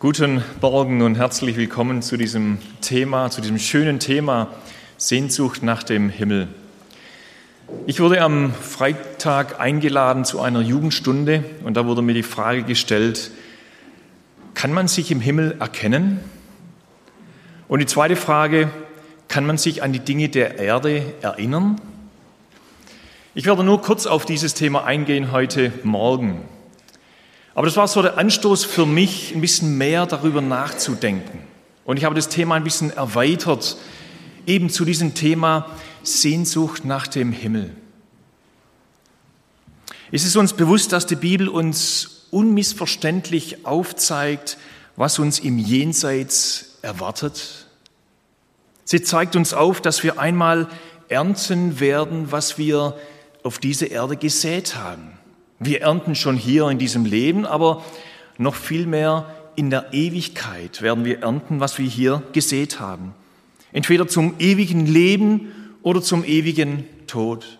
Guten Morgen und herzlich willkommen zu diesem Thema, zu diesem schönen Thema Sehnsucht nach dem Himmel. Ich wurde am Freitag eingeladen zu einer Jugendstunde und da wurde mir die Frage gestellt, kann man sich im Himmel erkennen? Und die zweite Frage, kann man sich an die Dinge der Erde erinnern? Ich werde nur kurz auf dieses Thema eingehen heute Morgen. Aber das war so der Anstoß für mich, ein bisschen mehr darüber nachzudenken. Und ich habe das Thema ein bisschen erweitert, eben zu diesem Thema Sehnsucht nach dem Himmel. Es ist uns bewusst, dass die Bibel uns unmissverständlich aufzeigt, was uns im Jenseits erwartet. Sie zeigt uns auf, dass wir einmal ernten werden, was wir auf diese Erde gesät haben. Wir ernten schon hier in diesem Leben, aber noch viel mehr in der Ewigkeit werden wir ernten, was wir hier gesät haben. Entweder zum ewigen Leben oder zum ewigen Tod.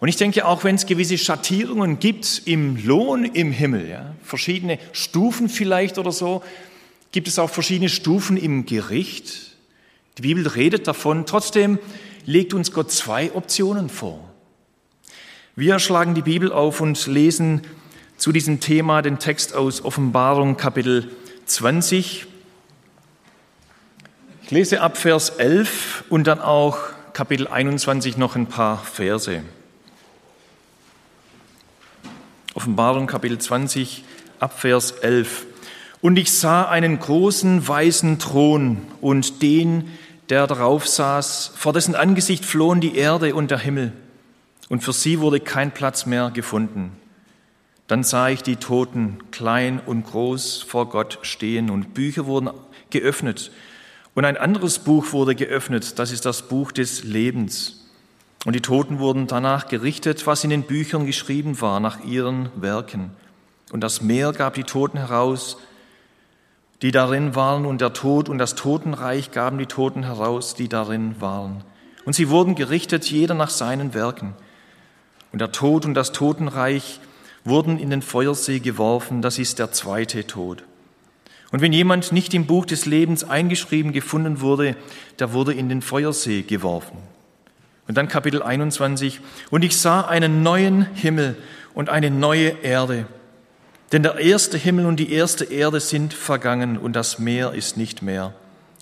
Und ich denke, auch wenn es gewisse Schattierungen gibt im Lohn im Himmel, ja, verschiedene Stufen vielleicht oder so, gibt es auch verschiedene Stufen im Gericht. Die Bibel redet davon. Trotzdem legt uns Gott zwei Optionen vor. Wir schlagen die Bibel auf und lesen zu diesem Thema den Text aus Offenbarung Kapitel 20. Ich lese ab Vers 11 und dann auch Kapitel 21 noch ein paar Verse. Offenbarung Kapitel 20 ab Vers 11. Und ich sah einen großen weißen Thron und den, der darauf saß, vor dessen Angesicht flohen die Erde und der Himmel und für sie wurde kein Platz mehr gefunden. Dann sah ich die Toten, klein und groß, vor Gott stehen und Bücher wurden geöffnet. Und ein anderes Buch wurde geöffnet, das ist das Buch des Lebens. Und die Toten wurden danach gerichtet, was in den Büchern geschrieben war, nach ihren Werken. Und das Meer gab die Toten heraus, die darin waren, und der Tod und das Totenreich gaben die Toten heraus, die darin waren. Und sie wurden gerichtet, jeder nach seinen Werken. Und der Tod und das Totenreich wurden in den Feuersee geworfen, das ist der zweite Tod. Und wenn jemand nicht im Buch des Lebens eingeschrieben gefunden wurde, der wurde in den Feuersee geworfen. Und dann Kapitel 21. Und ich sah einen neuen Himmel und eine neue Erde. Denn der erste Himmel und die erste Erde sind vergangen und das Meer ist nicht mehr.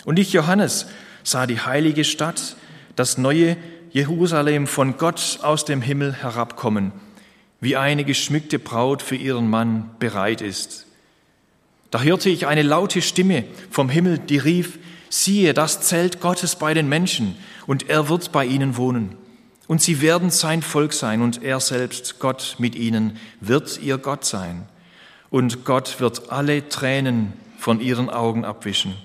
Und ich, Johannes, sah die heilige Stadt, das neue Jerusalem von Gott aus dem Himmel herabkommen, wie eine geschmückte Braut für ihren Mann bereit ist. Da hörte ich eine laute Stimme vom Himmel, die rief, siehe, das Zelt Gottes bei den Menschen, und er wird bei ihnen wohnen. Und sie werden sein Volk sein, und er selbst, Gott mit ihnen, wird ihr Gott sein. Und Gott wird alle Tränen von ihren Augen abwischen.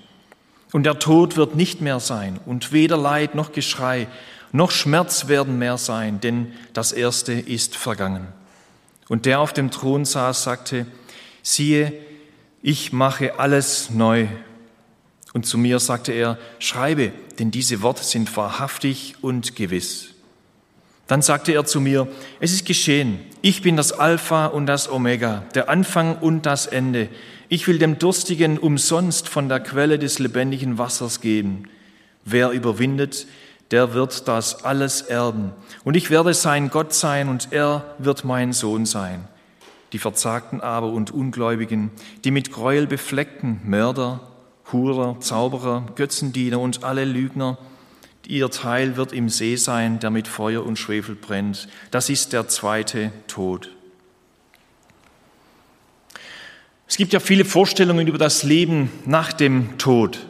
Und der Tod wird nicht mehr sein, und weder Leid noch Geschrei, noch Schmerz werden mehr sein, denn das Erste ist vergangen. Und der auf dem Thron saß, sagte, siehe, ich mache alles neu. Und zu mir sagte er, schreibe, denn diese Worte sind wahrhaftig und gewiss. Dann sagte er zu mir, es ist geschehen, ich bin das Alpha und das Omega, der Anfang und das Ende. Ich will dem Durstigen umsonst von der Quelle des lebendigen Wassers geben. Wer überwindet, der wird das alles erben. Und ich werde sein Gott sein und er wird mein Sohn sein. Die Verzagten aber und Ungläubigen, die mit Gräuel befleckten Mörder, Hurer, Zauberer, Götzendiener und alle Lügner, ihr Teil wird im See sein, der mit Feuer und Schwefel brennt. Das ist der zweite Tod. Es gibt ja viele Vorstellungen über das Leben nach dem Tod.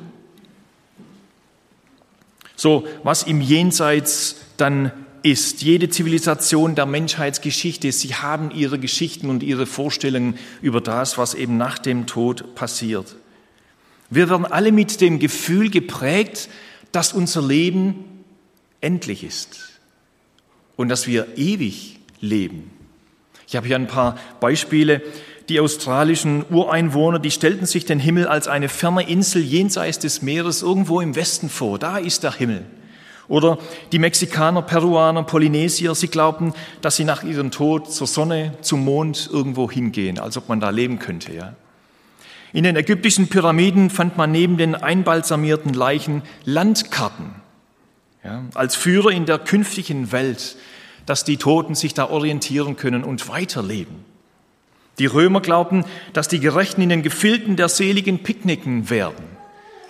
So, was im Jenseits dann ist. Jede Zivilisation der Menschheitsgeschichte, sie haben ihre Geschichten und ihre Vorstellungen über das, was eben nach dem Tod passiert. Wir werden alle mit dem Gefühl geprägt, dass unser Leben endlich ist und dass wir ewig leben. Ich habe hier ein paar Beispiele die australischen Ureinwohner, die stellten sich den Himmel als eine ferne Insel jenseits des Meeres irgendwo im Westen vor. Da ist der Himmel. Oder die Mexikaner, Peruaner, Polynesier, sie glaubten, dass sie nach ihrem Tod zur Sonne, zum Mond irgendwo hingehen, als ob man da leben könnte. Ja. In den ägyptischen Pyramiden fand man neben den einbalsamierten Leichen Landkarten ja, als Führer in der künftigen Welt, dass die Toten sich da orientieren können und weiterleben. Die Römer glaubten, dass die Gerechten in den Gefilden der Seligen picknicken werden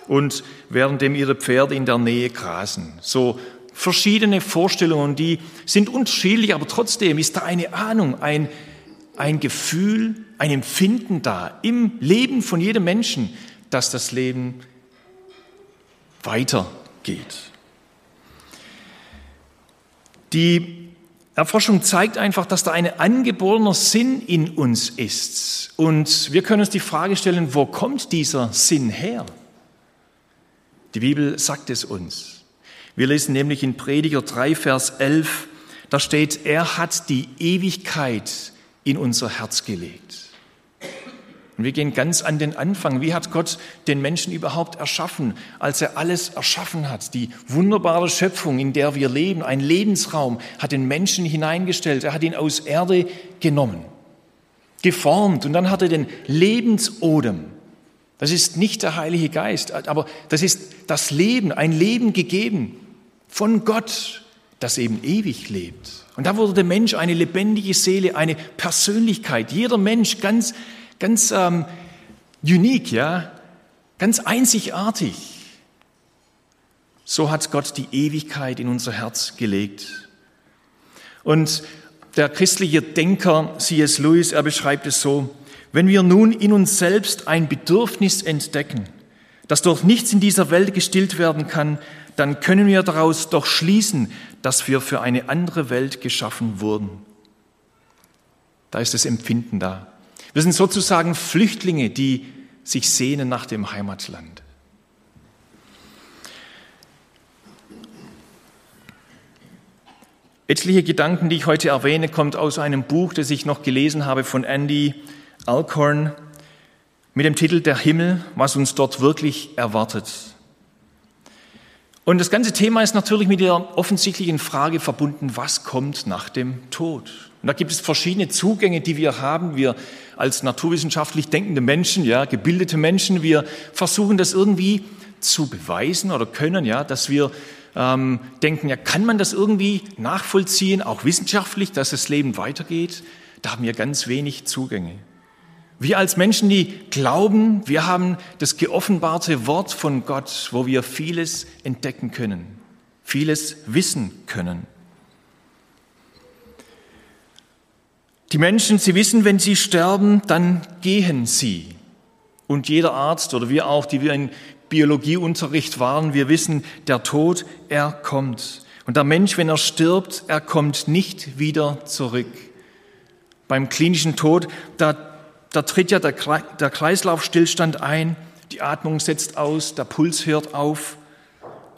und währenddem ihre Pferde in der Nähe grasen. So verschiedene Vorstellungen, die sind unterschiedlich, aber trotzdem ist da eine Ahnung, ein, ein Gefühl, ein Empfinden da im Leben von jedem Menschen, dass das Leben weitergeht. Die Erforschung zeigt einfach, dass da ein angeborener Sinn in uns ist. Und wir können uns die Frage stellen, wo kommt dieser Sinn her? Die Bibel sagt es uns. Wir lesen nämlich in Prediger 3, Vers 11, da steht, er hat die Ewigkeit in unser Herz gelegt. Und wir gehen ganz an den Anfang. Wie hat Gott den Menschen überhaupt erschaffen, als er alles erschaffen hat? Die wunderbare Schöpfung, in der wir leben, ein Lebensraum, hat den Menschen hineingestellt. Er hat ihn aus Erde genommen, geformt und dann hat er den Lebensodem. Das ist nicht der Heilige Geist, aber das ist das Leben, ein Leben gegeben von Gott, das eben ewig lebt. Und da wurde der Mensch eine lebendige Seele, eine Persönlichkeit. Jeder Mensch ganz ganz ähm, unique, ja, ganz einzigartig. So hat Gott die Ewigkeit in unser Herz gelegt. Und der christliche Denker C.S. Lewis, er beschreibt es so, wenn wir nun in uns selbst ein Bedürfnis entdecken, das durch nichts in dieser Welt gestillt werden kann, dann können wir daraus doch schließen, dass wir für eine andere Welt geschaffen wurden. Da ist das Empfinden da. Wir sind sozusagen Flüchtlinge, die sich sehnen nach dem Heimatland. Etliche Gedanken, die ich heute erwähne, kommt aus einem Buch, das ich noch gelesen habe von Andy Alcorn mit dem Titel Der Himmel, was uns dort wirklich erwartet. Und das ganze Thema ist natürlich mit der offensichtlichen Frage verbunden, was kommt nach dem Tod? Und da gibt es verschiedene Zugänge, die wir haben. Wir als naturwissenschaftlich denkende Menschen, ja, gebildete Menschen, wir versuchen das irgendwie zu beweisen oder können, ja, dass wir ähm, denken, ja, kann man das irgendwie nachvollziehen, auch wissenschaftlich, dass das Leben weitergeht? Da haben wir ganz wenig Zugänge. Wir als Menschen, die glauben, wir haben das geoffenbarte Wort von Gott, wo wir vieles entdecken können, vieles wissen können. Die Menschen, sie wissen, wenn sie sterben, dann gehen sie. Und jeder Arzt oder wir auch, die wir in Biologieunterricht waren, wir wissen, der Tod, er kommt. Und der Mensch, wenn er stirbt, er kommt nicht wieder zurück. Beim klinischen Tod, da, da tritt ja der, der Kreislaufstillstand ein, die Atmung setzt aus, der Puls hört auf,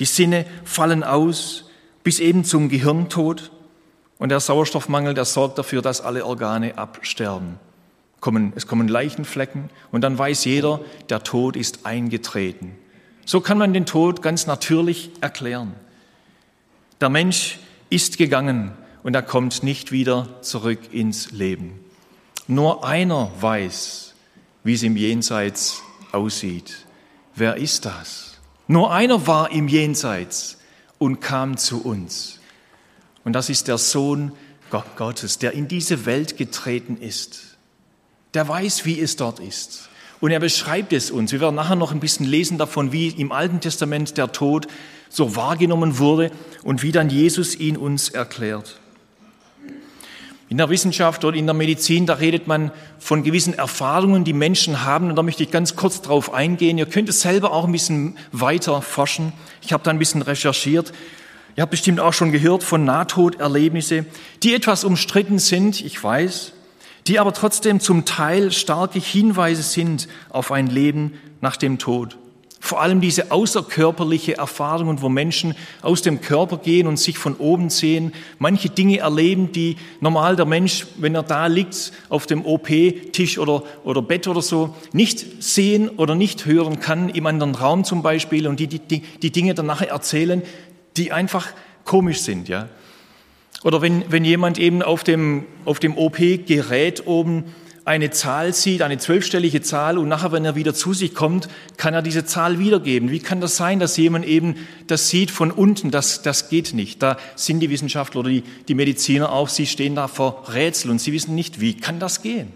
die Sinne fallen aus, bis eben zum Gehirntod. Und der Sauerstoffmangel, der sorgt dafür, dass alle Organe absterben. Es kommen Leichenflecken und dann weiß jeder, der Tod ist eingetreten. So kann man den Tod ganz natürlich erklären. Der Mensch ist gegangen und er kommt nicht wieder zurück ins Leben. Nur einer weiß, wie es im Jenseits aussieht. Wer ist das? Nur einer war im Jenseits und kam zu uns. Und das ist der Sohn Gottes, der in diese Welt getreten ist. Der weiß, wie es dort ist. Und er beschreibt es uns. Wir werden nachher noch ein bisschen lesen davon, wie im Alten Testament der Tod so wahrgenommen wurde und wie dann Jesus ihn uns erklärt. In der Wissenschaft oder in der Medizin, da redet man von gewissen Erfahrungen, die Menschen haben. Und da möchte ich ganz kurz drauf eingehen. Ihr könnt es selber auch ein bisschen weiter forschen. Ich habe da ein bisschen recherchiert. Ihr habt bestimmt auch schon gehört von Nahtoderlebnisse, die etwas umstritten sind, ich weiß, die aber trotzdem zum Teil starke Hinweise sind auf ein Leben nach dem Tod. Vor allem diese außerkörperliche Erfahrungen, wo Menschen aus dem Körper gehen und sich von oben sehen, manche Dinge erleben, die normal der Mensch, wenn er da liegt auf dem OP-Tisch oder, oder Bett oder so, nicht sehen oder nicht hören kann, im anderen Raum zum Beispiel, und die die, die Dinge dann nachher erzählen, die einfach komisch sind, ja. Oder wenn, wenn jemand eben auf dem, auf dem OP-Gerät oben eine Zahl sieht, eine zwölfstellige Zahl, und nachher, wenn er wieder zu sich kommt, kann er diese Zahl wiedergeben. Wie kann das sein, dass jemand eben das sieht von unten? Das, das geht nicht. Da sind die Wissenschaftler oder die, die Mediziner auch, sie stehen da vor Rätsel und sie wissen nicht, wie kann das gehen?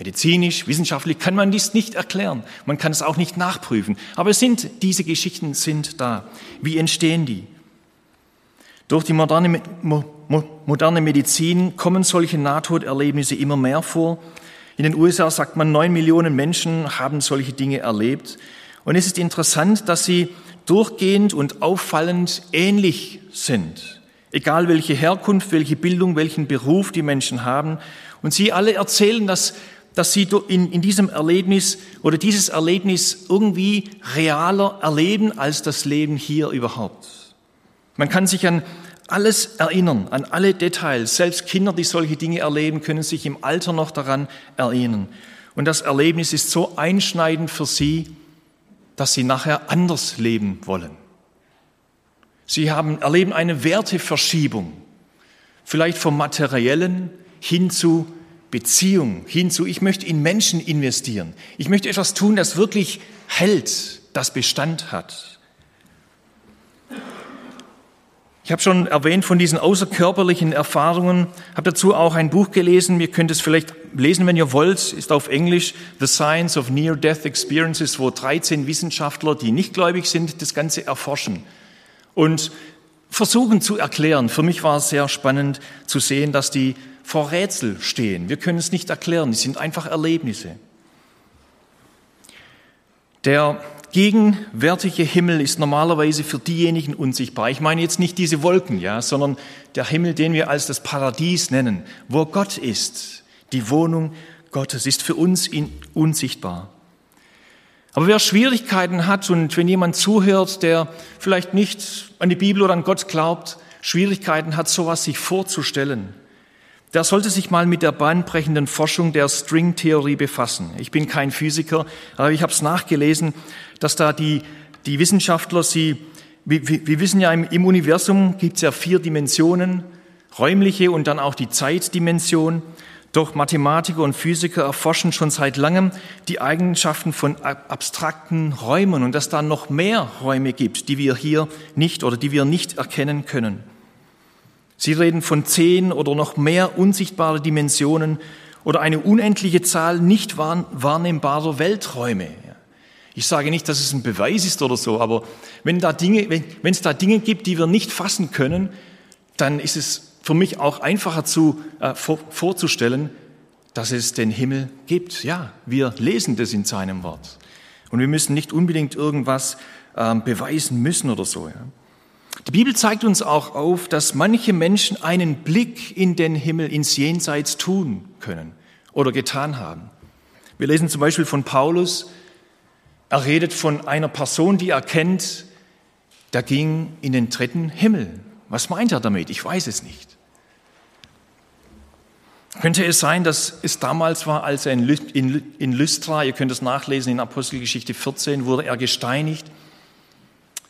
Medizinisch, wissenschaftlich kann man dies nicht erklären. Man kann es auch nicht nachprüfen. Aber es sind, diese Geschichten sind da. Wie entstehen die? Durch die moderne, moderne Medizin kommen solche Nahtoderlebnisse immer mehr vor. In den USA sagt man, neun Millionen Menschen haben solche Dinge erlebt. Und es ist interessant, dass sie durchgehend und auffallend ähnlich sind. Egal welche Herkunft, welche Bildung, welchen Beruf die Menschen haben. Und sie alle erzählen, dass dass sie in, in diesem Erlebnis oder dieses Erlebnis irgendwie realer erleben als das Leben hier überhaupt. Man kann sich an alles erinnern, an alle Details. Selbst Kinder, die solche Dinge erleben, können sich im Alter noch daran erinnern. Und das Erlebnis ist so einschneidend für sie, dass sie nachher anders leben wollen. Sie haben, erleben eine Werteverschiebung, vielleicht vom Materiellen hin zu Beziehung hinzu, ich möchte in Menschen investieren. Ich möchte etwas tun, das wirklich hält, das Bestand hat. Ich habe schon erwähnt von diesen außerkörperlichen Erfahrungen, habe dazu auch ein Buch gelesen, ihr könnt es vielleicht lesen, wenn ihr wollt, ist auf Englisch The Science of Near-Death Experiences, wo 13 Wissenschaftler, die nicht gläubig sind, das Ganze erforschen und versuchen zu erklären. Für mich war es sehr spannend zu sehen, dass die vor Rätsel stehen. Wir können es nicht erklären, es sind einfach Erlebnisse. Der gegenwärtige Himmel ist normalerweise für diejenigen unsichtbar. Ich meine jetzt nicht diese Wolken, ja, sondern der Himmel, den wir als das Paradies nennen, wo Gott ist. Die Wohnung Gottes ist für uns unsichtbar. Aber wer Schwierigkeiten hat und wenn jemand zuhört, der vielleicht nicht an die Bibel oder an Gott glaubt, Schwierigkeiten hat, sowas sich vorzustellen, der sollte sich mal mit der bahnbrechenden Forschung der Stringtheorie befassen. Ich bin kein Physiker, aber ich habe es nachgelesen, dass da die, die Wissenschaftler, sie, wir, wir wissen ja, im, im Universum gibt es ja vier Dimensionen, räumliche und dann auch die Zeitdimension. Doch Mathematiker und Physiker erforschen schon seit langem die Eigenschaften von abstrakten Räumen und dass da noch mehr Räume gibt, die wir hier nicht oder die wir nicht erkennen können. Sie reden von zehn oder noch mehr unsichtbare Dimensionen oder eine unendliche Zahl nicht wahrnehmbarer Welträume. Ich sage nicht, dass es ein Beweis ist oder so, aber wenn, da Dinge, wenn, wenn es da Dinge gibt, die wir nicht fassen können, dann ist es für mich auch einfacher zu, äh, vor, vorzustellen, dass es den Himmel gibt. Ja, wir lesen das in seinem Wort. Und wir müssen nicht unbedingt irgendwas äh, beweisen müssen oder so. Ja. Die Bibel zeigt uns auch auf, dass manche Menschen einen Blick in den Himmel, ins Jenseits tun können oder getan haben. Wir lesen zum Beispiel von Paulus, er redet von einer Person, die er kennt, der ging in den dritten Himmel. Was meint er damit? Ich weiß es nicht. Könnte es sein, dass es damals war, als er in Lystra, ihr könnt es nachlesen in Apostelgeschichte 14, wurde er gesteinigt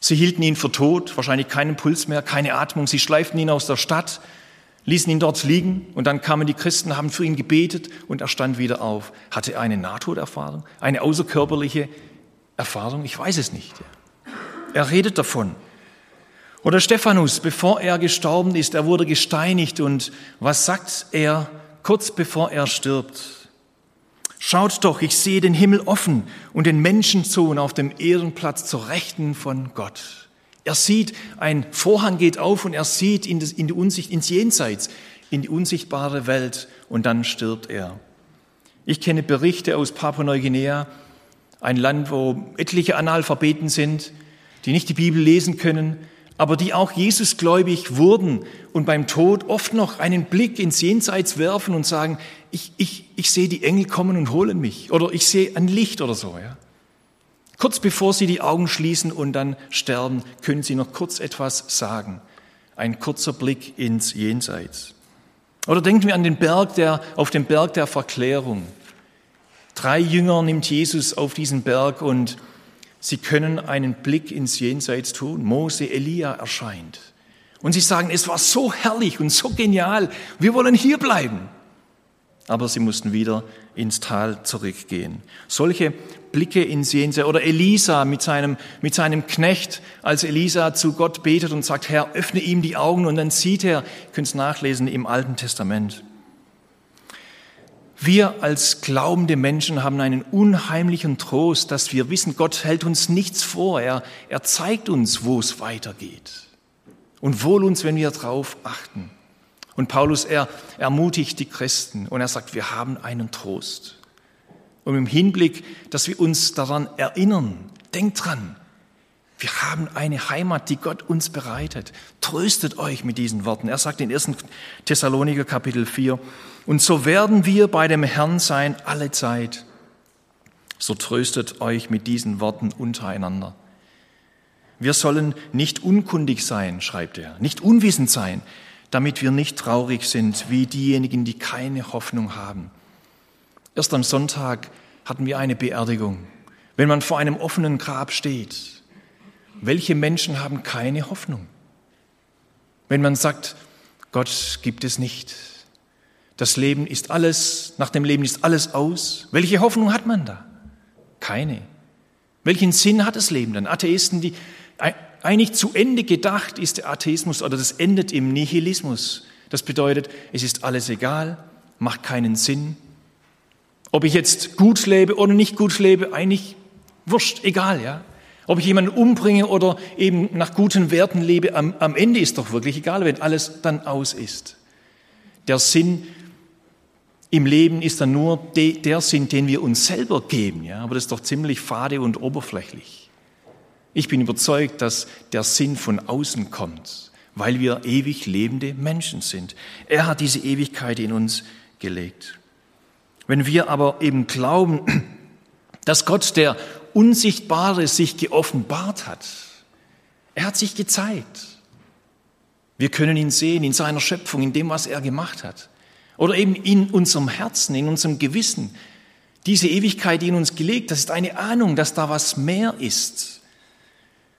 Sie hielten ihn für tot, wahrscheinlich keinen Puls mehr, keine Atmung. Sie schleiften ihn aus der Stadt, ließen ihn dort liegen und dann kamen die Christen, haben für ihn gebetet und er stand wieder auf. Hatte er eine Nahtoderfahrung, eine außerkörperliche Erfahrung? Ich weiß es nicht. Er redet davon. Oder Stephanus, bevor er gestorben ist, er wurde gesteinigt und was sagt er kurz bevor er stirbt? Schaut doch, ich sehe den Himmel offen und den Menschensohn auf dem Ehrenplatz zur Rechten von Gott. Er sieht, ein Vorhang geht auf und er sieht in, das, in die Unsicht, ins Jenseits, in die unsichtbare Welt und dann stirbt er. Ich kenne Berichte aus Papua-Neuguinea, ein Land, wo etliche Analphabeten sind, die nicht die Bibel lesen können, aber die auch Jesus gläubig wurden und beim Tod oft noch einen Blick ins Jenseits werfen und sagen, ich, ich, ich sehe die Engel kommen und holen mich oder ich sehe ein Licht oder so. Ja. Kurz bevor sie die Augen schließen und dann sterben, können sie noch kurz etwas sagen. Ein kurzer Blick ins Jenseits. Oder denken wir an den Berg der, auf den Berg der Verklärung. Drei Jünger nimmt Jesus auf diesen Berg und Sie können einen Blick ins Jenseits tun. Mose, Elia erscheint. Und sie sagen, es war so herrlich und so genial. Wir wollen hier bleiben. aber sie mussten wieder ins Tal zurückgehen. Solche Blicke ins Jenseits oder Elisa mit seinem, mit seinem Knecht, als Elisa zu Gott betet und sagt, Herr, öffne ihm die Augen und dann sieht er, ihr könnt es nachlesen im Alten Testament. Wir als glaubende Menschen haben einen unheimlichen Trost, dass wir wissen, Gott hält uns nichts vor. Er, er zeigt uns, wo es weitergeht. Und wohl uns, wenn wir darauf achten. Und Paulus, er ermutigt die Christen und er sagt, wir haben einen Trost. Und im Hinblick, dass wir uns daran erinnern, denkt dran, wir haben eine Heimat, die Gott uns bereitet. Tröstet euch mit diesen Worten. Er sagt in 1. Thessaloniker Kapitel 4, und so werden wir bei dem Herrn sein alle Zeit. So tröstet euch mit diesen Worten untereinander. Wir sollen nicht unkundig sein, schreibt er, nicht unwissend sein, damit wir nicht traurig sind wie diejenigen, die keine Hoffnung haben. Erst am Sonntag hatten wir eine Beerdigung. Wenn man vor einem offenen Grab steht, welche Menschen haben keine Hoffnung? Wenn man sagt, Gott gibt es nicht, das Leben ist alles, nach dem Leben ist alles aus, welche Hoffnung hat man da? Keine. Welchen Sinn hat das Leben dann? Atheisten, die eigentlich zu Ende gedacht ist der Atheismus oder das endet im Nihilismus. Das bedeutet, es ist alles egal, macht keinen Sinn. Ob ich jetzt gut lebe oder nicht gut lebe, eigentlich wurscht, egal, ja. Ob ich jemanden umbringe oder eben nach guten Werten lebe, am, am Ende ist doch wirklich egal, wenn alles dann aus ist. Der Sinn im Leben ist dann nur de, der Sinn, den wir uns selber geben, ja. Aber das ist doch ziemlich fade und oberflächlich. Ich bin überzeugt, dass der Sinn von außen kommt, weil wir ewig lebende Menschen sind. Er hat diese Ewigkeit in uns gelegt. Wenn wir aber eben glauben, dass Gott, der Unsichtbare, sich geoffenbart hat, er hat sich gezeigt. Wir können ihn sehen in seiner Schöpfung, in dem, was er gemacht hat. Oder eben in unserem Herzen, in unserem Gewissen. Diese Ewigkeit, die in uns gelegt, das ist eine Ahnung, dass da was mehr ist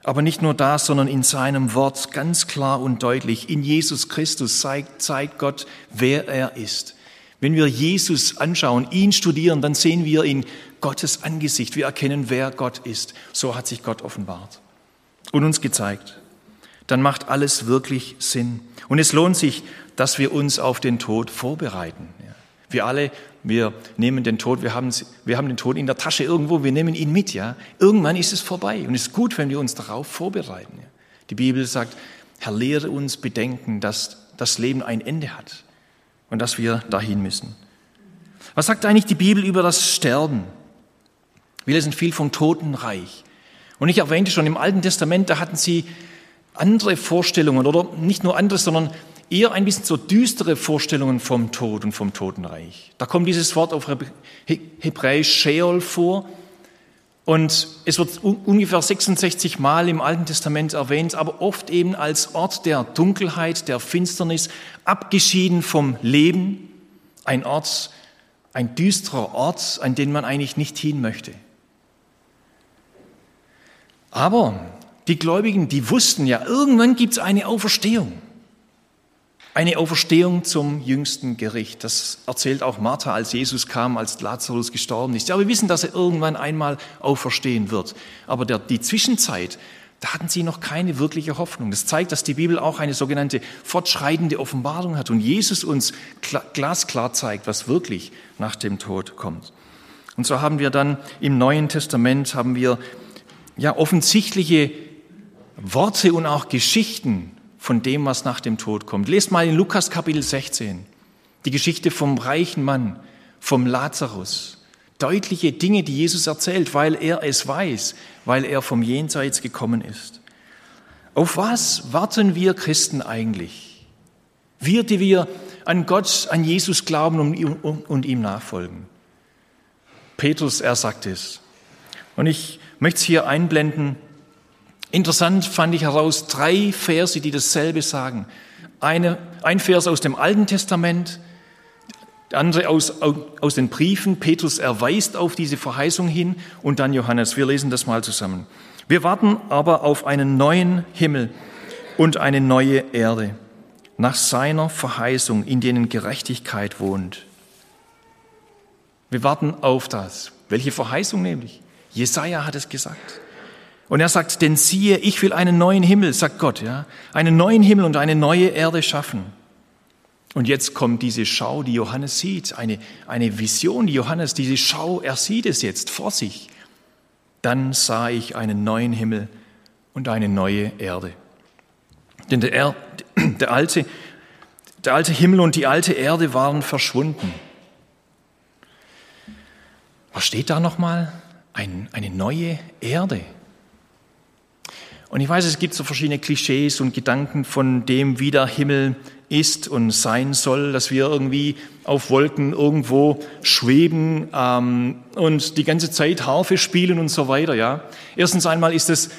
aber nicht nur das, sondern in seinem Wort ganz klar und deutlich. In Jesus Christus zeigt, zeigt Gott, wer er ist. Wenn wir Jesus anschauen, ihn studieren, dann sehen wir in Gottes Angesicht. Wir erkennen, wer Gott ist. So hat sich Gott offenbart und uns gezeigt. Dann macht alles wirklich Sinn. Und es lohnt sich, dass wir uns auf den Tod vorbereiten. Wir alle wir nehmen den Tod, wir haben, wir haben den Tod in der Tasche irgendwo, wir nehmen ihn mit, ja. Irgendwann ist es vorbei und es ist gut, wenn wir uns darauf vorbereiten. Ja? Die Bibel sagt, Herr, lehre uns bedenken, dass das Leben ein Ende hat und dass wir dahin müssen. Was sagt eigentlich die Bibel über das Sterben? Wir lesen viel vom Totenreich. Und ich erwähnte schon, im Alten Testament, da hatten sie andere Vorstellungen oder nicht nur andere, sondern eher ein bisschen so düstere Vorstellungen vom Tod und vom Totenreich. Da kommt dieses Wort auf Hebräisch Sheol vor und es wird ungefähr 66 Mal im Alten Testament erwähnt, aber oft eben als Ort der Dunkelheit, der Finsternis, abgeschieden vom Leben, ein Ort, ein düsterer Ort, an den man eigentlich nicht hin möchte. Aber die Gläubigen, die wussten ja, irgendwann gibt es eine Auferstehung. Eine Auferstehung zum jüngsten Gericht. Das erzählt auch Martha, als Jesus kam, als Lazarus gestorben ist. Ja, wir wissen, dass er irgendwann einmal auferstehen wird. Aber der, die Zwischenzeit, da hatten sie noch keine wirkliche Hoffnung. Das zeigt, dass die Bibel auch eine sogenannte fortschreitende Offenbarung hat und Jesus uns glasklar zeigt, was wirklich nach dem Tod kommt. Und so haben wir dann im Neuen Testament haben wir ja offensichtliche Worte und auch Geschichten von dem, was nach dem Tod kommt. Lest mal in Lukas Kapitel 16 die Geschichte vom reichen Mann, vom Lazarus. Deutliche Dinge, die Jesus erzählt, weil er es weiß, weil er vom Jenseits gekommen ist. Auf was warten wir Christen eigentlich? Wir, die wir an Gott, an Jesus glauben und ihm nachfolgen. Petrus, er sagt es. Und ich möchte es hier einblenden. Interessant fand ich heraus drei Verse, die dasselbe sagen. Eine, ein Vers aus dem Alten Testament, der andere aus, aus den Briefen. Petrus erweist auf diese Verheißung hin und dann Johannes. Wir lesen das mal zusammen. Wir warten aber auf einen neuen Himmel und eine neue Erde, nach seiner Verheißung, in denen Gerechtigkeit wohnt. Wir warten auf das. Welche Verheißung nämlich? Jesaja hat es gesagt. Und er sagt, denn siehe, ich will einen neuen Himmel, sagt Gott, ja, einen neuen Himmel und eine neue Erde schaffen. Und jetzt kommt diese Schau, die Johannes sieht, eine, eine Vision, die Johannes, diese Schau, er sieht es jetzt vor sich. Dann sah ich einen neuen Himmel und eine neue Erde. Denn der, er der, alte, der alte Himmel und die alte Erde waren verschwunden. Was steht da nochmal? Ein, eine neue Erde. Und ich weiß, es gibt so verschiedene Klischees und Gedanken von dem, wie der Himmel ist und sein soll, dass wir irgendwie auf Wolken irgendwo schweben ähm, und die ganze Zeit Harfe spielen und so weiter. Ja, erstens einmal ist es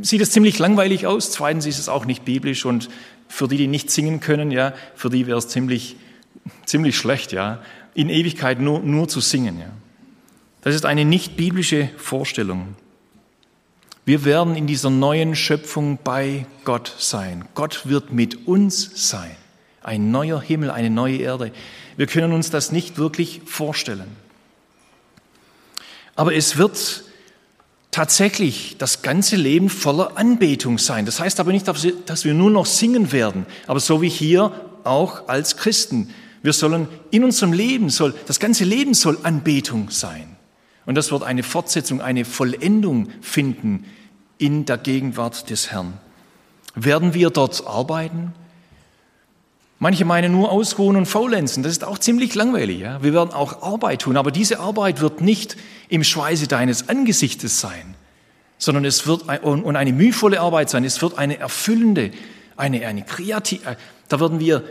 sieht es ziemlich langweilig aus. Zweitens ist es auch nicht biblisch und für die, die nicht singen können, ja, für die wäre es ziemlich ziemlich schlecht, ja, in Ewigkeit nur nur zu singen. Ja, das ist eine nicht biblische Vorstellung. Wir werden in dieser neuen Schöpfung bei Gott sein. Gott wird mit uns sein. Ein neuer Himmel, eine neue Erde. Wir können uns das nicht wirklich vorstellen. Aber es wird tatsächlich das ganze Leben voller Anbetung sein. Das heißt aber nicht, dass wir nur noch singen werden, aber so wie hier auch als Christen. Wir sollen in unserem Leben soll, das ganze Leben soll Anbetung sein. Und das wird eine Fortsetzung, eine Vollendung finden in der Gegenwart des Herrn. Werden wir dort arbeiten? Manche meinen nur ausruhen und faulenzen. Das ist auch ziemlich langweilig. Ja? Wir werden auch Arbeit tun, aber diese Arbeit wird nicht im Schweiße deines Angesichtes sein, sondern es wird und eine mühevolle Arbeit sein. Es wird eine erfüllende, eine, eine kreative. Äh, da werden wir,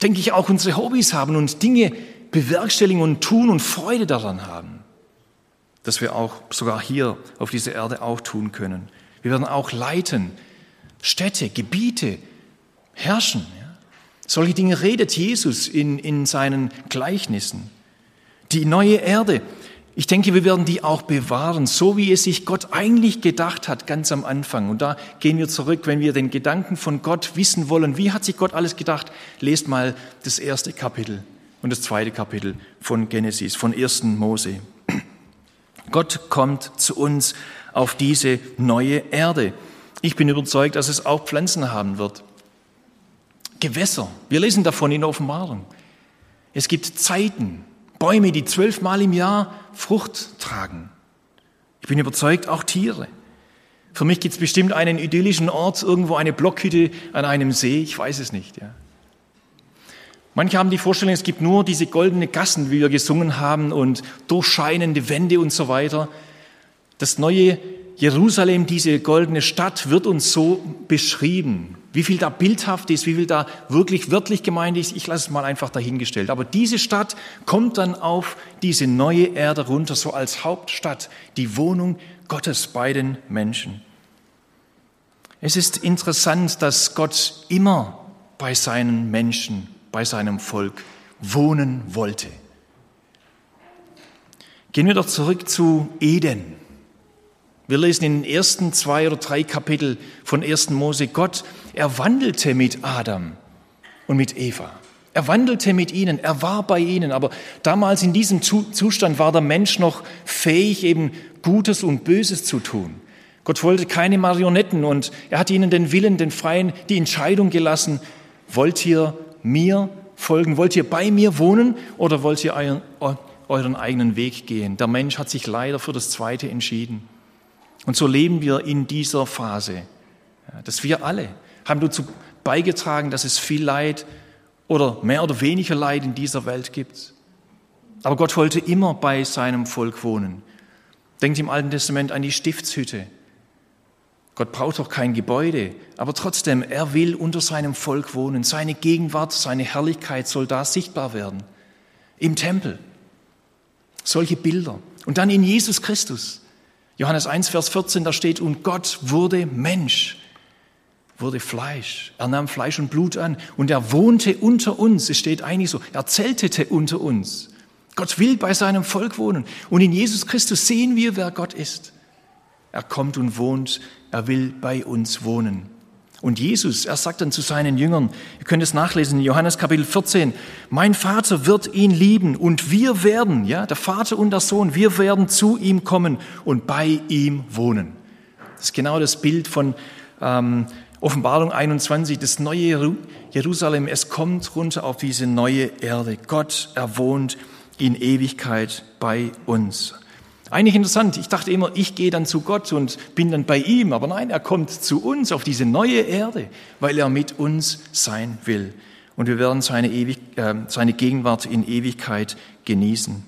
denke ich, auch unsere Hobbys haben und Dinge bewerkstelligen und tun und Freude daran haben dass wir auch sogar hier auf dieser Erde auch tun können. Wir werden auch leiten, Städte, Gebiete, herrschen. Ja? Solche Dinge redet Jesus in, in seinen Gleichnissen. Die neue Erde, ich denke, wir werden die auch bewahren, so wie es sich Gott eigentlich gedacht hat, ganz am Anfang. Und da gehen wir zurück, wenn wir den Gedanken von Gott wissen wollen. Wie hat sich Gott alles gedacht? Lest mal das erste Kapitel und das zweite Kapitel von Genesis, von 1. Mose. Gott kommt zu uns auf diese neue Erde. Ich bin überzeugt, dass es auch Pflanzen haben wird. Gewässer. Wir lesen davon in Offenbarung. Es gibt Zeiten, Bäume, die zwölfmal im Jahr Frucht tragen. Ich bin überzeugt, auch Tiere. Für mich gibt es bestimmt einen idyllischen Ort, irgendwo eine Blockhütte an einem See, ich weiß es nicht. Ja. Manche haben die Vorstellung, es gibt nur diese goldene Gassen, wie wir gesungen haben, und durchscheinende Wände und so weiter. Das neue Jerusalem, diese goldene Stadt, wird uns so beschrieben. Wie viel da bildhaft ist, wie viel da wirklich wörtlich gemeint ist, ich lasse es mal einfach dahingestellt. Aber diese Stadt kommt dann auf diese neue Erde runter, so als Hauptstadt, die Wohnung Gottes bei den Menschen. Es ist interessant, dass Gott immer bei seinen Menschen bei seinem Volk wohnen wollte. Gehen wir doch zurück zu Eden. Wir lesen in den ersten zwei oder drei Kapitel von 1. Mose, Gott, er wandelte mit Adam und mit Eva. Er wandelte mit ihnen, er war bei ihnen, aber damals in diesem Zustand war der Mensch noch fähig, eben Gutes und Böses zu tun. Gott wollte keine Marionetten und er hat ihnen den Willen, den Freien, die Entscheidung gelassen, wollt ihr mir folgen? Wollt ihr bei mir wohnen oder wollt ihr euren, euren eigenen Weg gehen? Der Mensch hat sich leider für das Zweite entschieden. Und so leben wir in dieser Phase, dass wir alle haben dazu beigetragen, dass es viel Leid oder mehr oder weniger Leid in dieser Welt gibt. Aber Gott wollte immer bei seinem Volk wohnen. Denkt im Alten Testament an die Stiftshütte. Gott braucht doch kein Gebäude, aber trotzdem, er will unter seinem Volk wohnen. Seine Gegenwart, seine Herrlichkeit soll da sichtbar werden. Im Tempel. Solche Bilder. Und dann in Jesus Christus. Johannes 1, Vers 14, da steht, und Gott wurde Mensch, wurde Fleisch. Er nahm Fleisch und Blut an und er wohnte unter uns. Es steht eigentlich so, er zeltete unter uns. Gott will bei seinem Volk wohnen. Und in Jesus Christus sehen wir, wer Gott ist. Er kommt und wohnt er will bei uns wohnen. Und Jesus, er sagt dann zu seinen Jüngern, ihr könnt es nachlesen in Johannes Kapitel 14, mein Vater wird ihn lieben und wir werden, ja, der Vater und der Sohn, wir werden zu ihm kommen und bei ihm wohnen. Das ist genau das Bild von ähm, Offenbarung 21, das neue Jerusalem. Es kommt runter auf diese neue Erde. Gott, er wohnt in Ewigkeit bei uns. Eigentlich interessant. Ich dachte immer, ich gehe dann zu Gott und bin dann bei ihm. Aber nein, er kommt zu uns auf diese neue Erde, weil er mit uns sein will. Und wir werden seine, Ewig äh, seine Gegenwart in Ewigkeit genießen.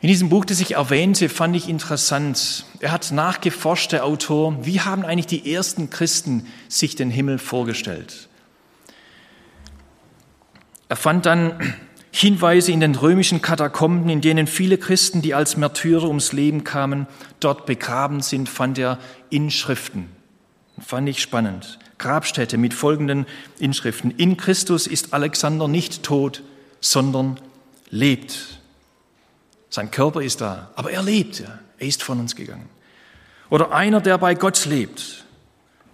In diesem Buch, das ich erwähnte, fand ich interessant. Er hat nachgeforscht, der Autor, wie haben eigentlich die ersten Christen sich den Himmel vorgestellt. Er fand dann Hinweise in den römischen Katakomben, in denen viele Christen, die als Märtyrer ums Leben kamen, dort begraben sind, fand er Inschriften. Fand ich spannend. Grabstätte mit folgenden Inschriften. In Christus ist Alexander nicht tot, sondern lebt. Sein Körper ist da, aber er lebt. Ja. Er ist von uns gegangen. Oder einer, der bei Gott lebt.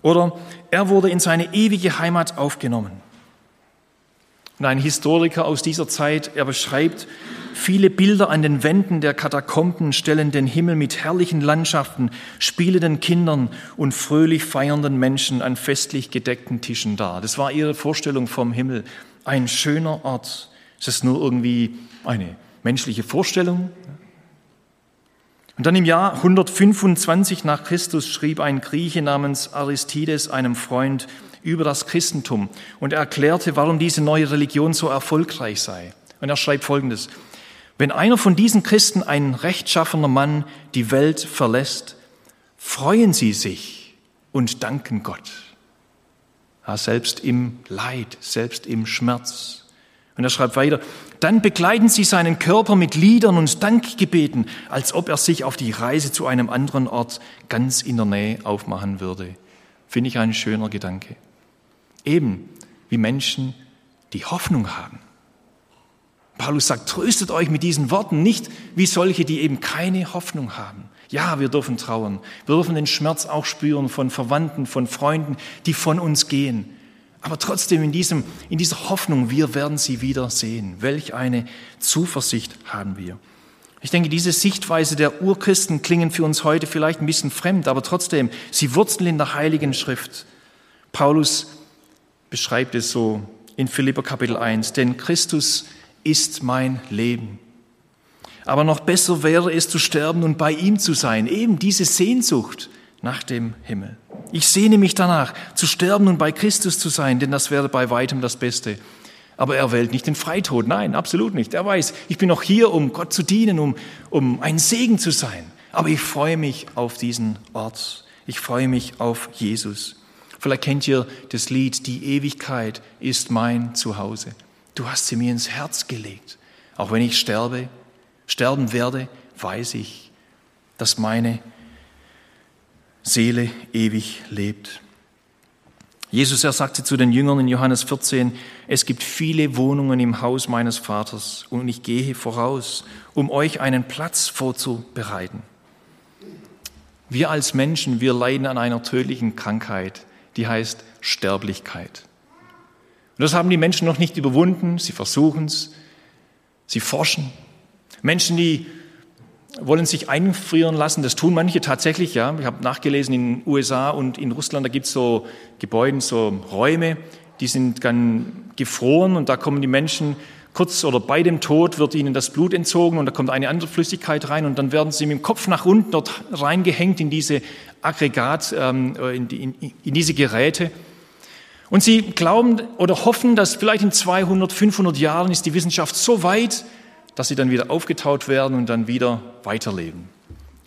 Oder er wurde in seine ewige Heimat aufgenommen. Und ein Historiker aus dieser Zeit, er beschreibt, viele Bilder an den Wänden der Katakomben stellen den Himmel mit herrlichen Landschaften, spielenden Kindern und fröhlich feiernden Menschen an festlich gedeckten Tischen dar. Das war ihre Vorstellung vom Himmel. Ein schöner Ort. Ist das nur irgendwie eine menschliche Vorstellung? Und dann im Jahr 125 nach Christus schrieb ein Grieche namens Aristides einem Freund, über das Christentum und er erklärte, warum diese neue Religion so erfolgreich sei. Und er schreibt Folgendes. Wenn einer von diesen Christen, ein rechtschaffener Mann, die Welt verlässt, freuen sie sich und danken Gott. Ja, selbst im Leid, selbst im Schmerz. Und er schreibt weiter, dann begleiten sie seinen Körper mit Liedern und Dankgebeten, als ob er sich auf die Reise zu einem anderen Ort ganz in der Nähe aufmachen würde. Finde ich ein schöner Gedanke. Eben wie Menschen, die Hoffnung haben. Paulus sagt, tröstet euch mit diesen Worten nicht wie solche, die eben keine Hoffnung haben. Ja, wir dürfen trauern. Wir dürfen den Schmerz auch spüren von Verwandten, von Freunden, die von uns gehen. Aber trotzdem in, diesem, in dieser Hoffnung, wir werden sie wieder sehen. Welch eine Zuversicht haben wir. Ich denke, diese Sichtweise der Urchristen klingen für uns heute vielleicht ein bisschen fremd, aber trotzdem, sie wurzeln in der Heiligen Schrift. Paulus beschreibt es so in Philipper Kapitel 1, denn Christus ist mein Leben. Aber noch besser wäre es zu sterben und bei ihm zu sein, eben diese Sehnsucht nach dem Himmel. Ich sehne mich danach, zu sterben und bei Christus zu sein, denn das wäre bei weitem das Beste. Aber er wählt nicht den Freitod, nein, absolut nicht. Er weiß, ich bin noch hier, um Gott zu dienen, um, um ein Segen zu sein. Aber ich freue mich auf diesen Ort. Ich freue mich auf Jesus. Vielleicht kennt ihr das Lied, die Ewigkeit ist mein Zuhause. Du hast sie mir ins Herz gelegt. Auch wenn ich sterbe, sterben werde, weiß ich, dass meine Seele ewig lebt. Jesus, er sagte zu den Jüngern in Johannes 14, es gibt viele Wohnungen im Haus meines Vaters und ich gehe voraus, um euch einen Platz vorzubereiten. Wir als Menschen, wir leiden an einer tödlichen Krankheit die heißt Sterblichkeit. Und das haben die Menschen noch nicht überwunden. Sie versuchen es, sie forschen. Menschen, die wollen sich einfrieren lassen. Das tun manche tatsächlich, ja. Ich habe nachgelesen, in den USA und in Russland, da gibt es so Gebäude, so Räume, die sind dann gefroren und da kommen die Menschen kurz oder bei dem Tod wird ihnen das Blut entzogen und da kommt eine andere Flüssigkeit rein und dann werden sie mit dem Kopf nach unten dort reingehängt in diese Aggregat, ähm, in, in, in diese Geräte. Und sie glauben oder hoffen, dass vielleicht in 200, 500 Jahren ist die Wissenschaft so weit, dass sie dann wieder aufgetaut werden und dann wieder weiterleben.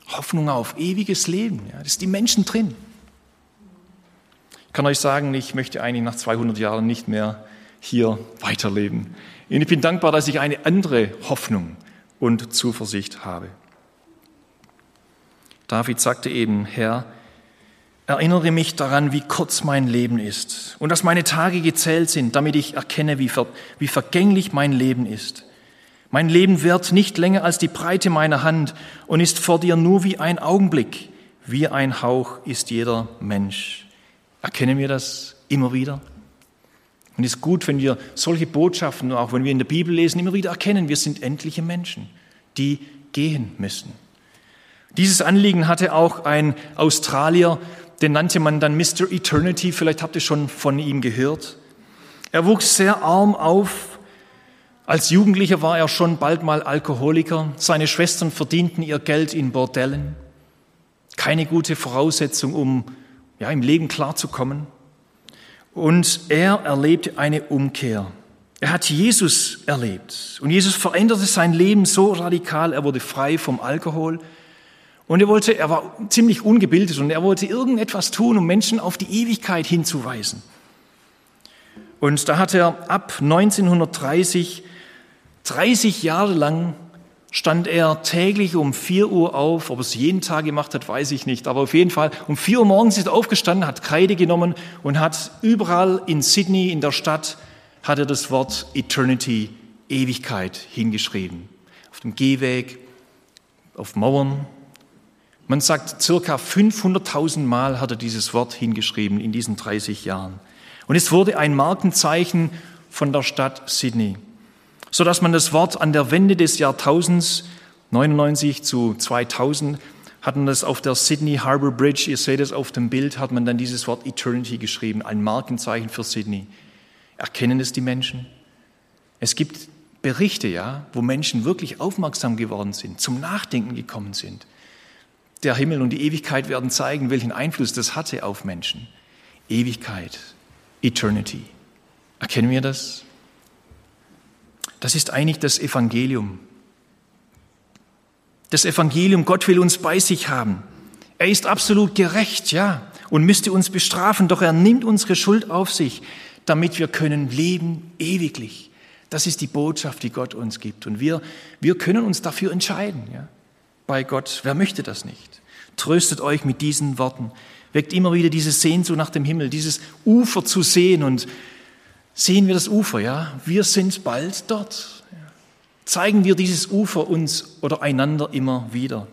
Hoffnung auf ewiges Leben, ja, das ist die Menschen drin. Ich kann euch sagen, ich möchte eigentlich nach 200 Jahren nicht mehr hier weiterleben. Und ich bin dankbar, dass ich eine andere Hoffnung und Zuversicht habe. David sagte eben, Herr, erinnere mich daran, wie kurz mein Leben ist und dass meine Tage gezählt sind, damit ich erkenne, wie, ver wie vergänglich mein Leben ist. Mein Leben währt nicht länger als die Breite meiner Hand und ist vor dir nur wie ein Augenblick. wie ein Hauch ist jeder Mensch. Erkennen wir das immer wieder? Und es ist gut, wenn wir solche Botschaften, auch wenn wir in der Bibel lesen, immer wieder erkennen, wir sind endliche Menschen, die gehen müssen. Dieses Anliegen hatte auch ein Australier, den nannte man dann Mr. Eternity, vielleicht habt ihr schon von ihm gehört. Er wuchs sehr arm auf. Als Jugendlicher war er schon bald mal Alkoholiker. Seine Schwestern verdienten ihr Geld in Bordellen. Keine gute Voraussetzung, um ja, im Leben klarzukommen. Und er erlebte eine Umkehr. Er hat Jesus erlebt. Und Jesus veränderte sein Leben so radikal. Er wurde frei vom Alkohol. Und er wollte, er war ziemlich ungebildet und er wollte irgendetwas tun, um Menschen auf die Ewigkeit hinzuweisen. Und da hat er ab 1930, 30 Jahre lang stand er täglich um 4 Uhr auf. Ob er es jeden Tag gemacht hat, weiß ich nicht. Aber auf jeden Fall, um 4 Uhr morgens ist er aufgestanden, hat Kreide genommen und hat überall in Sydney, in der Stadt, hat er das Wort Eternity, Ewigkeit hingeschrieben. Auf dem Gehweg, auf Mauern. Man sagt, circa 500.000 Mal hat er dieses Wort hingeschrieben in diesen 30 Jahren. Und es wurde ein Markenzeichen von der Stadt Sydney so dass man das Wort an der Wende des Jahrtausends 99 zu 2000 hat man das auf der Sydney Harbour Bridge, ihr seht es auf dem Bild, hat man dann dieses Wort Eternity geschrieben, ein Markenzeichen für Sydney. Erkennen es die Menschen? Es gibt Berichte, ja, wo Menschen wirklich aufmerksam geworden sind, zum Nachdenken gekommen sind. Der Himmel und die Ewigkeit werden zeigen, welchen Einfluss das hatte auf Menschen. Ewigkeit, Eternity. Erkennen wir das? Das ist eigentlich das Evangelium. Das Evangelium, Gott will uns bei sich haben. Er ist absolut gerecht, ja, und müsste uns bestrafen, doch er nimmt unsere Schuld auf sich, damit wir können leben ewiglich. Das ist die Botschaft, die Gott uns gibt. Und wir, wir können uns dafür entscheiden, ja, bei Gott. Wer möchte das nicht? Tröstet euch mit diesen Worten. Weckt immer wieder diese Sehnsucht nach dem Himmel, dieses Ufer zu sehen und sehen wir das Ufer, ja? Wir sind bald dort. Zeigen wir dieses Ufer uns oder einander immer wieder.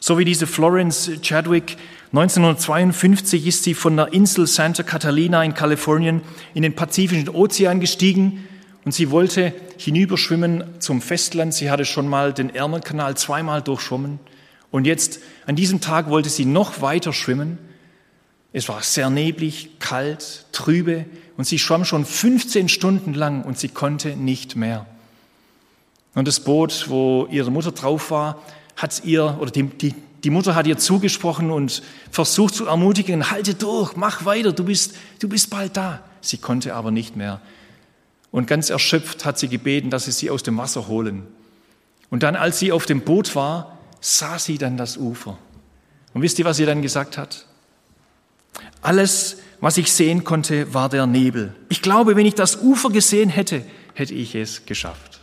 So wie diese Florence Chadwick 1952 ist sie von der Insel Santa Catalina in Kalifornien in den Pazifischen Ozean gestiegen und sie wollte hinüberschwimmen zum Festland. Sie hatte schon mal den Ärmelkanal zweimal durchschwommen und jetzt an diesem Tag wollte sie noch weiter schwimmen. Es war sehr neblig, kalt, trübe und sie schwamm schon 15 Stunden lang und sie konnte nicht mehr. Und das Boot, wo ihre Mutter drauf war, hat ihr, oder die, die, die Mutter hat ihr zugesprochen und versucht zu ermutigen, halte durch, mach weiter, du bist, du bist bald da. Sie konnte aber nicht mehr. Und ganz erschöpft hat sie gebeten, dass sie sie aus dem Wasser holen. Und dann, als sie auf dem Boot war, sah sie dann das Ufer. Und wisst ihr, was sie dann gesagt hat? Alles, was ich sehen konnte, war der Nebel. Ich glaube, wenn ich das Ufer gesehen hätte, hätte ich es geschafft.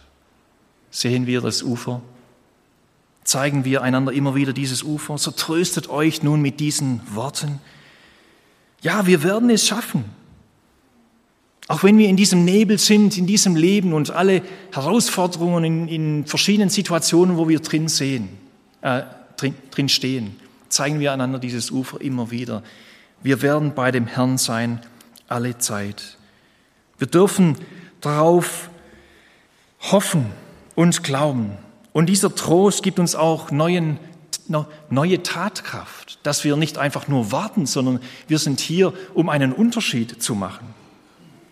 Sehen wir das Ufer? Zeigen wir einander immer wieder dieses Ufer? So tröstet euch nun mit diesen Worten. Ja, wir werden es schaffen. Auch wenn wir in diesem Nebel sind, in diesem Leben und alle Herausforderungen in, in verschiedenen Situationen, wo wir drin sehen, äh, drin, drin stehen, zeigen wir einander dieses Ufer immer wieder. Wir werden bei dem Herrn sein alle Zeit. Wir dürfen darauf hoffen und glauben. Und dieser Trost gibt uns auch neuen, neue Tatkraft, dass wir nicht einfach nur warten, sondern wir sind hier, um einen Unterschied zu machen.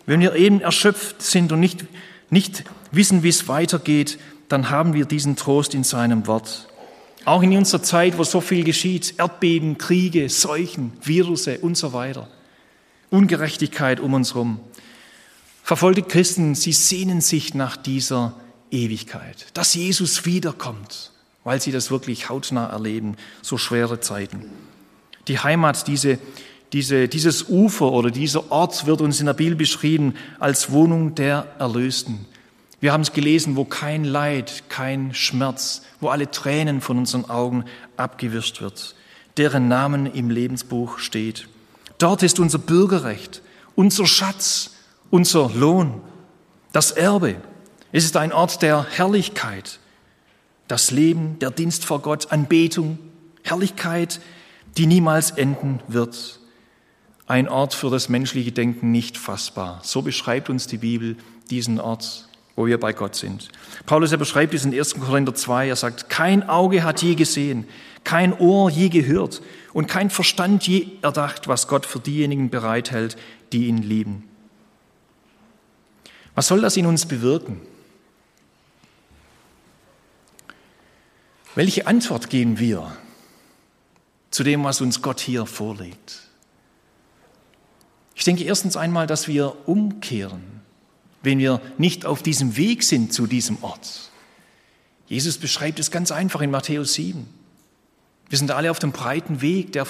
Wenn wir eben erschöpft sind und nicht, nicht wissen, wie es weitergeht, dann haben wir diesen Trost in seinem Wort. Auch in unserer Zeit, wo so viel geschieht, Erdbeben, Kriege, Seuchen, Virusse und so weiter, Ungerechtigkeit um uns herum. Verfolgte Christen, sie sehnen sich nach dieser Ewigkeit, dass Jesus wiederkommt, weil sie das wirklich hautnah erleben, so schwere Zeiten. Die Heimat, diese, diese, dieses Ufer oder dieser Ort wird uns in der Bibel beschrieben als Wohnung der Erlösten. Wir haben es gelesen, wo kein Leid, kein Schmerz, wo alle Tränen von unseren Augen abgewischt wird, deren Namen im Lebensbuch steht. Dort ist unser Bürgerrecht, unser Schatz, unser Lohn, das Erbe. Es ist ein Ort der Herrlichkeit, das Leben, der Dienst vor Gott, Anbetung, Herrlichkeit, die niemals enden wird. Ein Ort für das menschliche Denken nicht fassbar. So beschreibt uns die Bibel diesen Ort, wo wir bei Gott sind. Paulus, er beschreibt es in 1. Korinther 2, er sagt, kein Auge hat je gesehen, kein Ohr je gehört und kein Verstand je erdacht, was Gott für diejenigen bereithält, die ihn lieben. Was soll das in uns bewirken? Welche Antwort geben wir zu dem, was uns Gott hier vorlegt? Ich denke erstens einmal, dass wir umkehren, wenn wir nicht auf diesem Weg sind zu diesem Ort. Jesus beschreibt es ganz einfach in Matthäus 7. Wir sind alle auf dem breiten Weg, der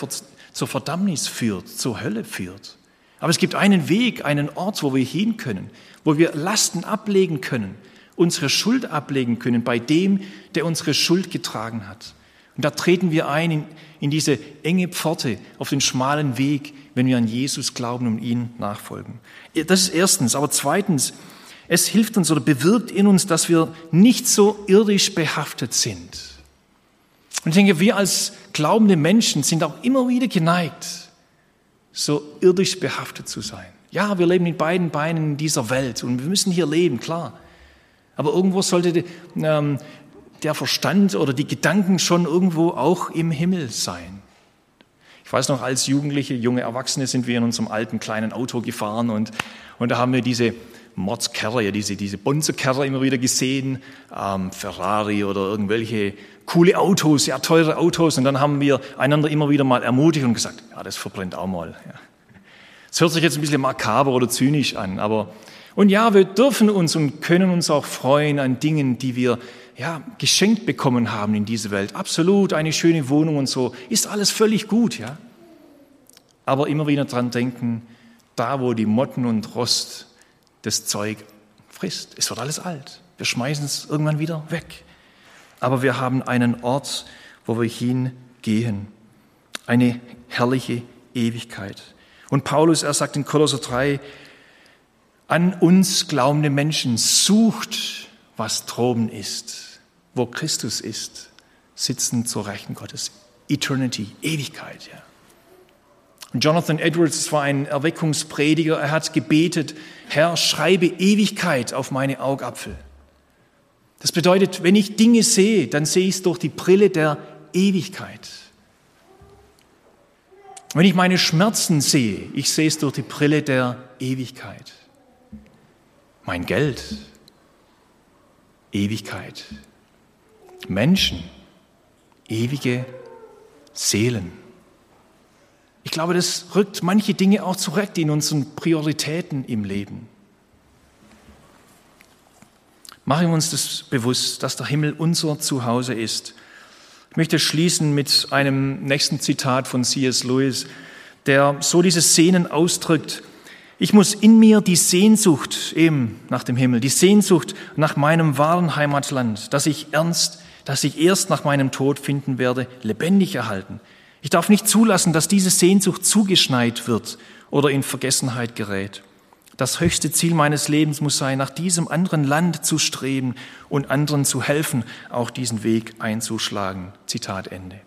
zur Verdammnis führt, zur Hölle führt. Aber es gibt einen Weg, einen Ort, wo wir hin können, wo wir Lasten ablegen können, unsere Schuld ablegen können bei dem, der unsere Schuld getragen hat. Und da treten wir ein in, in diese enge Pforte, auf den schmalen Weg, wenn wir an Jesus glauben und ihn nachfolgen. Das ist erstens. Aber zweitens, es hilft uns oder bewirkt in uns, dass wir nicht so irdisch behaftet sind. Und ich denke, wir als glaubende Menschen sind auch immer wieder geneigt, so irdisch behaftet zu sein. Ja, wir leben in beiden Beinen in dieser Welt und wir müssen hier leben, klar. Aber irgendwo sollte ähm, der Verstand oder die Gedanken schon irgendwo auch im Himmel sein. Ich weiß noch, als Jugendliche, junge Erwachsene sind wir in unserem alten kleinen Auto gefahren und, und da haben wir diese Mordskerrer, ja, diese, diese Bonzekerrer immer wieder gesehen, ähm, Ferrari oder irgendwelche coole Autos, ja, teure Autos. Und dann haben wir einander immer wieder mal ermutigt und gesagt, ja, das verbrennt auch mal. Ja. Das hört sich jetzt ein bisschen makaber oder zynisch an, aber und ja, wir dürfen uns und können uns auch freuen an Dingen, die wir ja, geschenkt bekommen haben in dieser Welt. Absolut, eine schöne Wohnung und so, ist alles völlig gut, ja. Aber immer wieder dran denken, da wo die Motten und Rost das Zeug frisst, es wird alles alt. Wir schmeißen es irgendwann wieder weg. Aber wir haben einen Ort, wo wir hingehen. Eine herrliche Ewigkeit. Und Paulus, er sagt in Kolosser 3, an uns glaubende Menschen, sucht, was droben ist, wo Christus ist, sitzen zur Rechten Gottes. Eternity, Ewigkeit, ja. Jonathan Edwards war ein Erweckungsprediger. Er hat gebetet, Herr, schreibe Ewigkeit auf meine Augapfel. Das bedeutet, wenn ich Dinge sehe, dann sehe ich es durch die Brille der Ewigkeit. Wenn ich meine Schmerzen sehe, ich sehe es durch die Brille der Ewigkeit mein Geld, Ewigkeit, Menschen, ewige Seelen. Ich glaube, das rückt manche Dinge auch zurecht in unseren Prioritäten im Leben. Machen wir uns das bewusst, dass der Himmel unser Zuhause ist. Ich möchte schließen mit einem nächsten Zitat von C.S. Lewis, der so diese Szenen ausdrückt, ich muss in mir die Sehnsucht eben nach dem Himmel, die Sehnsucht nach meinem wahren Heimatland, das ich ernst, das ich erst nach meinem Tod finden werde, lebendig erhalten. Ich darf nicht zulassen, dass diese Sehnsucht zugeschneit wird oder in Vergessenheit gerät. Das höchste Ziel meines Lebens muss sein, nach diesem anderen Land zu streben und anderen zu helfen, auch diesen Weg einzuschlagen. Zitat Ende.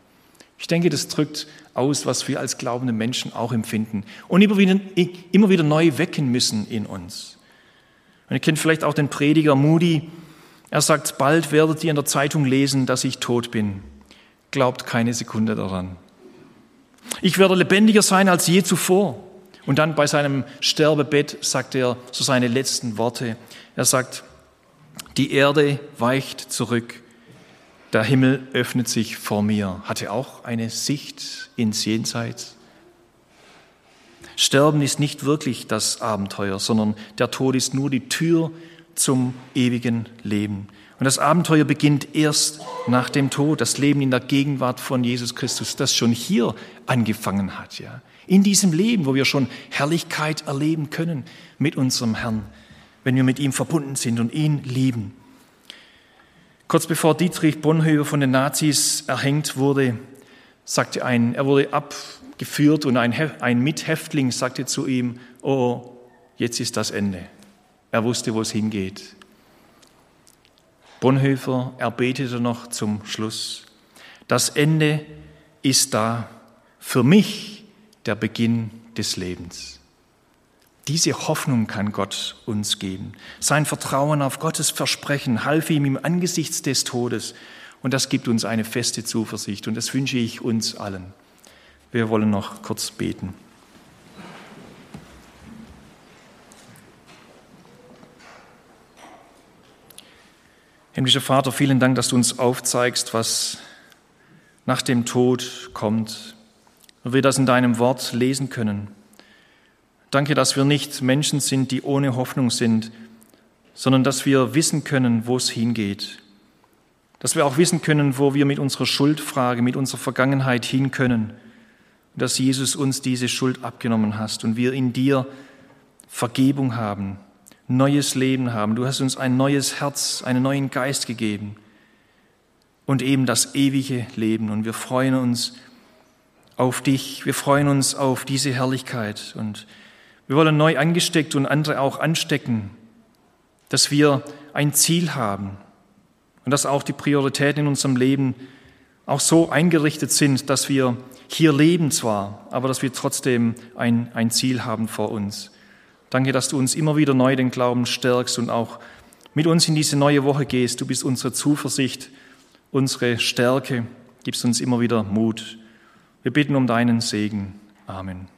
Ich denke, das drückt aus, was wir als glaubende Menschen auch empfinden und immer wieder, immer wieder neu wecken müssen in uns. Und ihr kennt vielleicht auch den Prediger Moody. Er sagt, bald werdet ihr in der Zeitung lesen, dass ich tot bin. Glaubt keine Sekunde daran. Ich werde lebendiger sein als je zuvor. Und dann bei seinem Sterbebett sagt er so seine letzten Worte. Er sagt, die Erde weicht zurück der Himmel öffnet sich vor mir. Hatte auch eine Sicht ins Jenseits. Sterben ist nicht wirklich das Abenteuer, sondern der Tod ist nur die Tür zum ewigen Leben. Und das Abenteuer beginnt erst nach dem Tod, das Leben in der Gegenwart von Jesus Christus, das schon hier angefangen hat, ja. In diesem Leben, wo wir schon Herrlichkeit erleben können mit unserem Herrn, wenn wir mit ihm verbunden sind und ihn lieben. Kurz bevor Dietrich Bonhoeffer von den Nazis erhängt wurde, sagte ein, er wurde abgeführt und ein, ein Mithäftling sagte zu ihm, oh, jetzt ist das Ende. Er wusste, wo es hingeht. Bonhoeffer erbetete noch zum Schluss, das Ende ist da, für mich der Beginn des Lebens. Diese Hoffnung kann Gott uns geben. Sein Vertrauen auf Gottes Versprechen half ihm im Angesichts des Todes. Und das gibt uns eine feste Zuversicht. Und das wünsche ich uns allen. Wir wollen noch kurz beten. Himmlischer Vater, vielen Dank, dass du uns aufzeigst, was nach dem Tod kommt. Und wir das in deinem Wort lesen können. Danke, dass wir nicht Menschen sind, die ohne Hoffnung sind, sondern dass wir wissen können, wo es hingeht. Dass wir auch wissen können, wo wir mit unserer Schuldfrage, mit unserer Vergangenheit hin können. Dass Jesus uns diese Schuld abgenommen hast und wir in dir Vergebung haben, neues Leben haben. Du hast uns ein neues Herz, einen neuen Geist gegeben und eben das ewige Leben. Und wir freuen uns auf dich. Wir freuen uns auf diese Herrlichkeit und wir wollen neu angesteckt und andere auch anstecken, dass wir ein Ziel haben und dass auch die Prioritäten in unserem Leben auch so eingerichtet sind, dass wir hier leben zwar, aber dass wir trotzdem ein, ein Ziel haben vor uns. Danke, dass du uns immer wieder neu den Glauben stärkst und auch mit uns in diese neue Woche gehst. Du bist unsere Zuversicht, unsere Stärke, gibst uns immer wieder Mut. Wir bitten um deinen Segen. Amen.